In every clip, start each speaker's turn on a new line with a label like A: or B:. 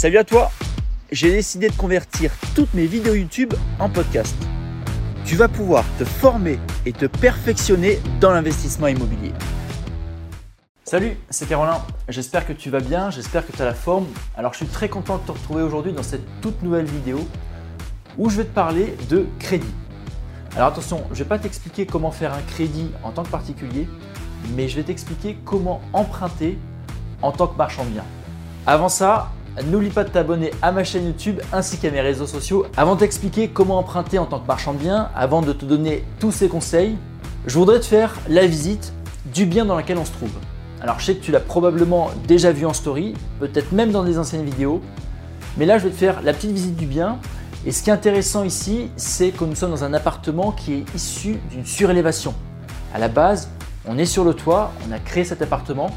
A: Salut à toi J'ai décidé de convertir toutes mes vidéos YouTube en podcast. Tu vas pouvoir te former et te perfectionner dans l'investissement immobilier. Salut, c'est Caroline. J'espère que tu vas bien, j'espère que tu as la forme. Alors je suis très content de te retrouver aujourd'hui dans cette toute nouvelle vidéo où je vais te parler de crédit. Alors attention, je ne vais pas t'expliquer comment faire un crédit en tant que particulier, mais je vais t'expliquer comment emprunter en tant que marchand de biens. Avant ça, n'oublie pas de t'abonner à ma chaîne YouTube ainsi qu'à mes réseaux sociaux. Avant de t'expliquer comment emprunter en tant que marchand de biens, avant de te donner tous ces conseils, je voudrais te faire la visite du bien dans lequel on se trouve. Alors je sais que tu l'as probablement déjà vu en story, peut-être même dans des anciennes vidéos, mais là je vais te faire la petite visite du bien. Et ce qui est intéressant ici, c'est que nous sommes dans un appartement qui est issu d'une surélévation. À la base, on est sur le toit, on a créé cet appartement.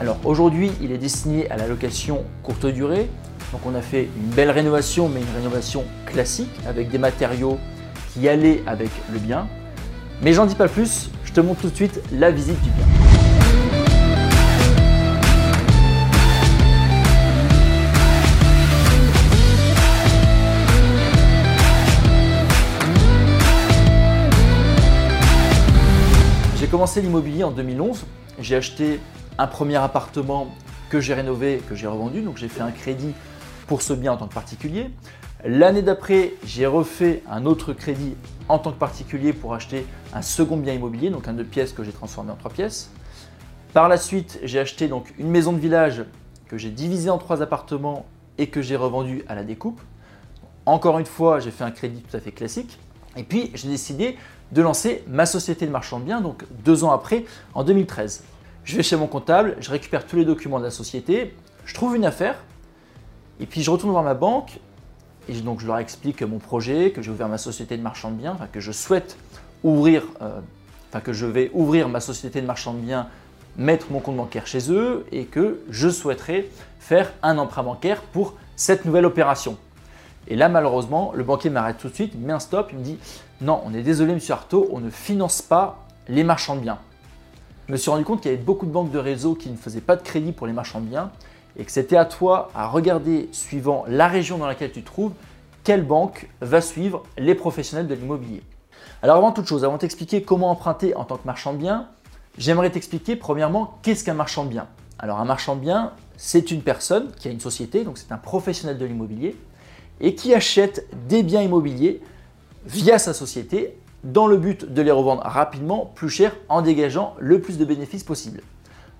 A: Alors aujourd'hui, il est destiné à la location courte durée. Donc on a fait une belle rénovation, mais une rénovation classique avec des matériaux qui allaient avec le bien. Mais j'en dis pas plus, je te montre tout de suite la visite du bien. J'ai commencé l'immobilier en 2011. J'ai acheté un premier appartement que j'ai rénové, que j'ai revendu. Donc j'ai fait un crédit pour ce bien en tant que particulier. L'année d'après, j'ai refait un autre crédit en tant que particulier pour acheter un second bien immobilier, donc un deux pièces que j'ai transformé en trois pièces. Par la suite, j'ai acheté donc une maison de village que j'ai divisée en trois appartements et que j'ai revendu à la découpe. Encore une fois, j'ai fait un crédit tout à fait classique. Et puis, j'ai décidé de lancer ma société de marchand de biens, donc deux ans après, en 2013. Je vais chez mon comptable, je récupère tous les documents de la société, je trouve une affaire, et puis je retourne voir ma banque, et donc je leur explique mon projet, que j'ai ouvert ma société de marchand de biens, que je souhaite ouvrir, euh, enfin que je vais ouvrir ma société de marchand de biens, mettre mon compte bancaire chez eux, et que je souhaiterais faire un emprunt bancaire pour cette nouvelle opération. Et là, malheureusement, le banquier m'arrête tout de suite, met un stop, il me dit Non, on est désolé, monsieur Artaud, on ne finance pas les marchands de biens. Je me suis rendu compte qu'il y avait beaucoup de banques de réseau qui ne faisaient pas de crédit pour les marchands de biens et que c'était à toi à regarder, suivant la région dans laquelle tu te trouves, quelle banque va suivre les professionnels de l'immobilier. Alors, avant toute chose, avant t'expliquer comment emprunter en tant que marchand de biens, j'aimerais t'expliquer premièrement qu'est-ce qu'un marchand de biens. Alors, un marchand de biens, c'est une personne qui a une société, donc c'est un professionnel de l'immobilier et qui achète des biens immobiliers via sa société dans le but de les revendre rapidement, plus cher, en dégageant le plus de bénéfices possible.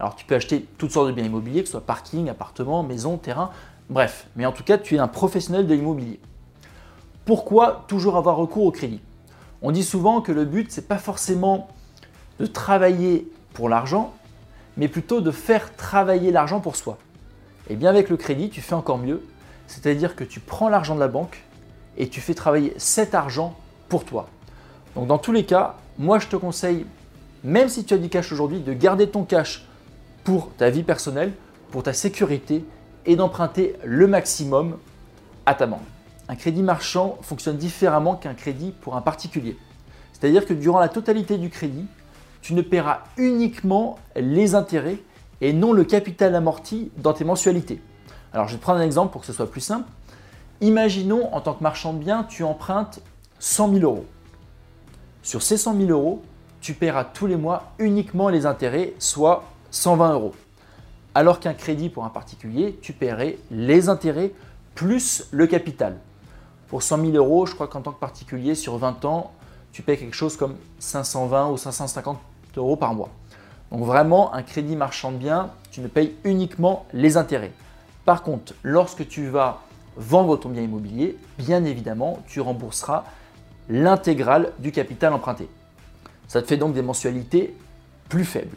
A: Alors tu peux acheter toutes sortes de biens immobiliers, que ce soit parking, appartement, maison, terrain, bref. Mais en tout cas, tu es un professionnel de l'immobilier. Pourquoi toujours avoir recours au crédit? On dit souvent que le but, ce n'est pas forcément de travailler pour l'argent, mais plutôt de faire travailler l'argent pour soi. Et bien avec le crédit, tu fais encore mieux, c'est-à-dire que tu prends l'argent de la banque et tu fais travailler cet argent pour toi. Donc dans tous les cas, moi je te conseille, même si tu as du cash aujourd'hui, de garder ton cash pour ta vie personnelle, pour ta sécurité et d'emprunter le maximum à ta banque. Un crédit marchand fonctionne différemment qu'un crédit pour un particulier. C'est-à-dire que durant la totalité du crédit, tu ne paieras uniquement les intérêts et non le capital amorti dans tes mensualités. Alors je vais te prendre un exemple pour que ce soit plus simple. Imaginons en tant que marchand de biens, tu empruntes 100 000 euros. Sur ces 100 000 euros, tu paieras tous les mois uniquement les intérêts, soit 120 euros. Alors qu'un crédit pour un particulier, tu paierais les intérêts plus le capital. Pour 100 000 euros, je crois qu'en tant que particulier, sur 20 ans, tu paies quelque chose comme 520 ou 550 euros par mois. Donc vraiment, un crédit marchand de biens, tu ne payes uniquement les intérêts. Par contre, lorsque tu vas vendre ton bien immobilier, bien évidemment, tu rembourseras l'intégrale du capital emprunté. Ça te fait donc des mensualités plus faibles.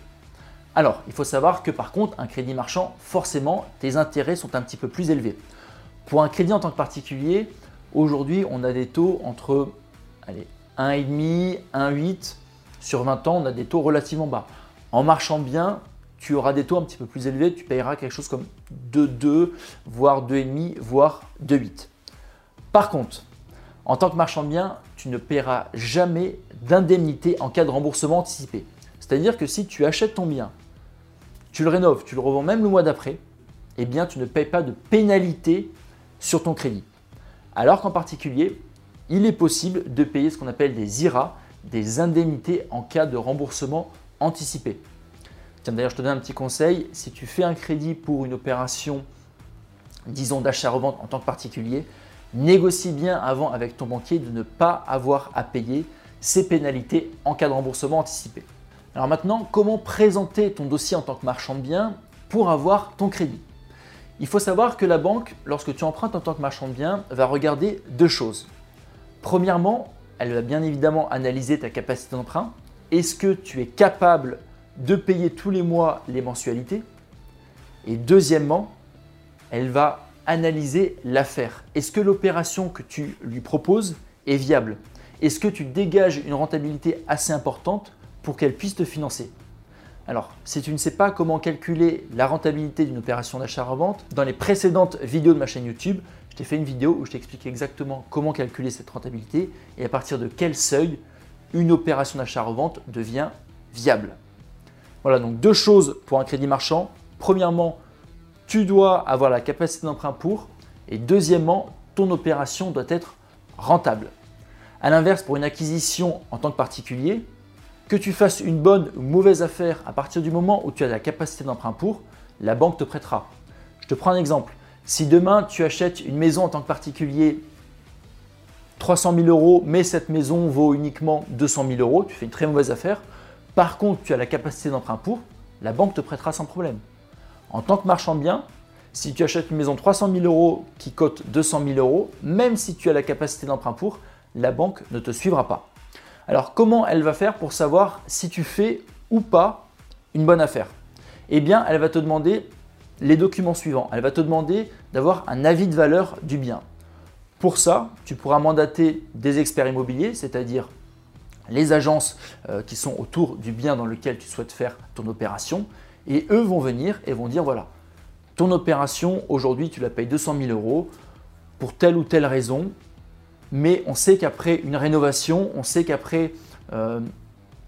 A: Alors, il faut savoir que par contre, un crédit marchand, forcément, tes intérêts sont un petit peu plus élevés. Pour un crédit en tant que particulier, aujourd'hui, on a des taux entre allez, 1,5, 1,8. Sur 20 ans, on a des taux relativement bas. En marchand bien, tu auras des taux un petit peu plus élevés, tu payeras quelque chose comme 2,2, voire 2,5, voire 2,8. Par contre, en tant que marchand de biens, tu ne paieras jamais d'indemnité en cas de remboursement anticipé. C'est-à-dire que si tu achètes ton bien, tu le rénoves, tu le revends même le mois d'après, eh bien tu ne payes pas de pénalité sur ton crédit. Alors qu'en particulier, il est possible de payer ce qu'on appelle des IRA, des indemnités en cas de remboursement anticipé. Tiens, d'ailleurs, je te donne un petit conseil. Si tu fais un crédit pour une opération, disons d'achat-revente en tant que particulier, négocie bien avant avec ton banquier de ne pas avoir à payer ces pénalités en cas de remboursement anticipé. Alors maintenant, comment présenter ton dossier en tant que marchand de biens pour avoir ton crédit? Il faut savoir que la banque, lorsque tu empruntes en tant que marchand de biens, va regarder deux choses. Premièrement, elle va bien évidemment analyser ta capacité d'emprunt. Est-ce que tu es capable de payer tous les mois les mensualités? Et deuxièmement, elle va analyser l'affaire. Est-ce que l'opération que tu lui proposes est viable? Est-ce que tu dégages une rentabilité assez importante pour qu'elle puisse te financer? Alors, si tu ne sais pas comment calculer la rentabilité d'une opération d'achat-revente, dans les précédentes vidéos de ma chaîne YouTube, je t'ai fait une vidéo où je t'explique exactement comment calculer cette rentabilité et à partir de quel seuil une opération d'achat-revente devient viable. Voilà, donc deux choses pour un crédit marchand. Premièrement, tu dois avoir la capacité d'emprunt pour. Et deuxièmement, ton opération doit être rentable. A l'inverse, pour une acquisition en tant que particulier, que tu fasses une bonne ou mauvaise affaire à partir du moment où tu as la capacité d'emprunt pour, la banque te prêtera. Je te prends un exemple. Si demain tu achètes une maison en tant que particulier 300 000 euros, mais cette maison vaut uniquement 200 000 euros, tu fais une très mauvaise affaire. Par contre, tu as la capacité d'emprunt pour, la banque te prêtera sans problème. En tant que marchand de biens, si tu achètes une maison 300 000 euros qui cote 200 000 euros, même si tu as la capacité d'emprunt pour, la banque ne te suivra pas. Alors comment elle va faire pour savoir si tu fais ou pas une bonne affaire? Eh bien, elle va te demander les documents suivants. Elle va te demander d'avoir un avis de valeur du bien. Pour ça, tu pourras mandater des experts immobiliers, c'est-à-dire les agences euh, qui sont autour du bien dans lequel tu souhaites faire ton opération, et eux vont venir et vont dire voilà, ton opération aujourd'hui tu la payes 200 000 euros pour telle ou telle raison, mais on sait qu'après une rénovation, on sait qu'après euh,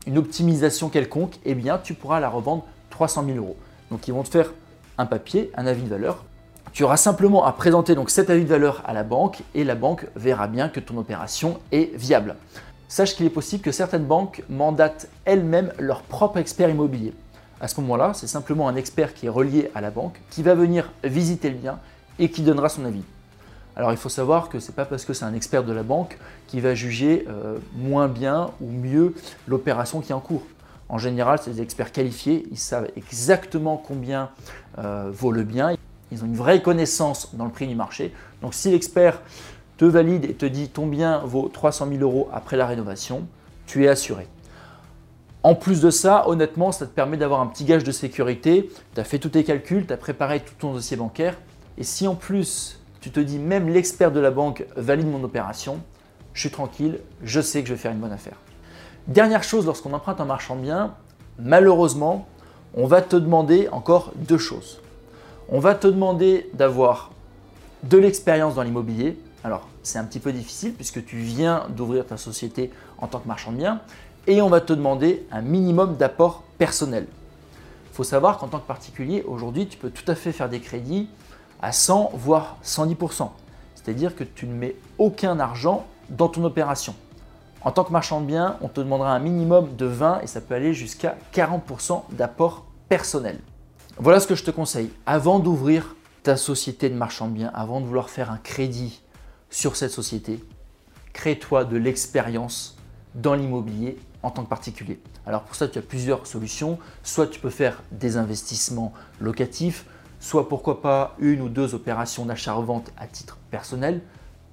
A: une optimisation quelconque, eh bien, tu pourras la revendre 300 000 euros. Donc, ils vont te faire un papier, un avis de valeur. Tu auras simplement à présenter donc cet avis de valeur à la banque et la banque verra bien que ton opération est viable. Sache qu'il est possible que certaines banques mandatent elles-mêmes leur propre expert immobilier. À ce moment-là, c'est simplement un expert qui est relié à la banque qui va venir visiter le bien et qui donnera son avis. Alors il faut savoir que ce n'est pas parce que c'est un expert de la banque qui va juger euh, moins bien ou mieux l'opération qui est en cours. En général, c'est des experts qualifiés, ils savent exactement combien euh, vaut le bien, ils ont une vraie connaissance dans le prix du marché. Donc si l'expert te valide et te dit ton bien vaut 300 000 euros après la rénovation, tu es assuré. En plus de ça, honnêtement, ça te permet d'avoir un petit gage de sécurité. Tu as fait tous tes calculs, tu as préparé tout ton dossier bancaire. Et si en plus tu te dis même l'expert de la banque valide mon opération, je suis tranquille, je sais que je vais faire une bonne affaire. Dernière chose, lorsqu'on emprunte un marchand de biens, malheureusement, on va te demander encore deux choses. On va te demander d'avoir de l'expérience dans l'immobilier. Alors, c'est un petit peu difficile puisque tu viens d'ouvrir ta société en tant que marchand de biens. Et on va te demander un minimum d'apport personnel. Il faut savoir qu'en tant que particulier, aujourd'hui, tu peux tout à fait faire des crédits à 100 voire 110%. C'est-à-dire que tu ne mets aucun argent dans ton opération. En tant que marchand de biens, on te demandera un minimum de 20 et ça peut aller jusqu'à 40% d'apport personnel. Voilà ce que je te conseille. Avant d'ouvrir ta société de marchand de biens, avant de vouloir faire un crédit sur cette société, crée-toi de l'expérience dans l'immobilier en tant que particulier. Alors pour ça, tu as plusieurs solutions. Soit tu peux faire des investissements locatifs, soit pourquoi pas une ou deux opérations d'achat-revente à titre personnel.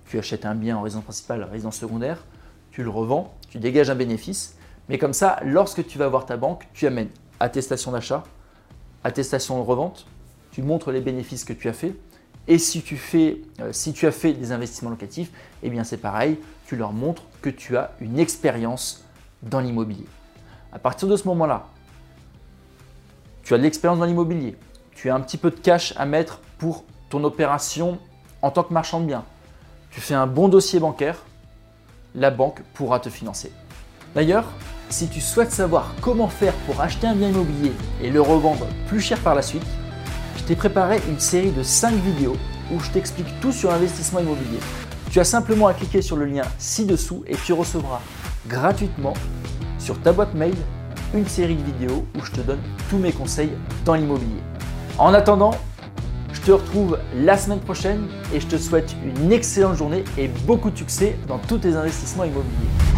A: Tu achètes un bien en résidence principale, résidence secondaire, tu le revends, tu dégages un bénéfice. Mais comme ça, lorsque tu vas voir ta banque, tu amènes attestation d'achat, attestation de revente, tu montres les bénéfices que tu as fait. Et si tu, fais, euh, si tu as fait des investissements locatifs, eh bien c'est pareil, tu leur montres que tu as une expérience dans l'immobilier. À partir de ce moment-là, tu as de l'expérience dans l'immobilier, tu as un petit peu de cash à mettre pour ton opération en tant que marchand de biens. Tu fais un bon dossier bancaire, la banque pourra te financer. D'ailleurs, si tu souhaites savoir comment faire pour acheter un bien immobilier et le revendre plus cher par la suite, je t'ai préparé une série de 5 vidéos où je t'explique tout sur l'investissement immobilier. Tu as simplement à cliquer sur le lien ci-dessous et tu recevras gratuitement sur ta boîte mail une série de vidéos où je te donne tous mes conseils dans l'immobilier. En attendant, je te retrouve la semaine prochaine et je te souhaite une excellente journée et beaucoup de succès dans tous tes investissements immobiliers.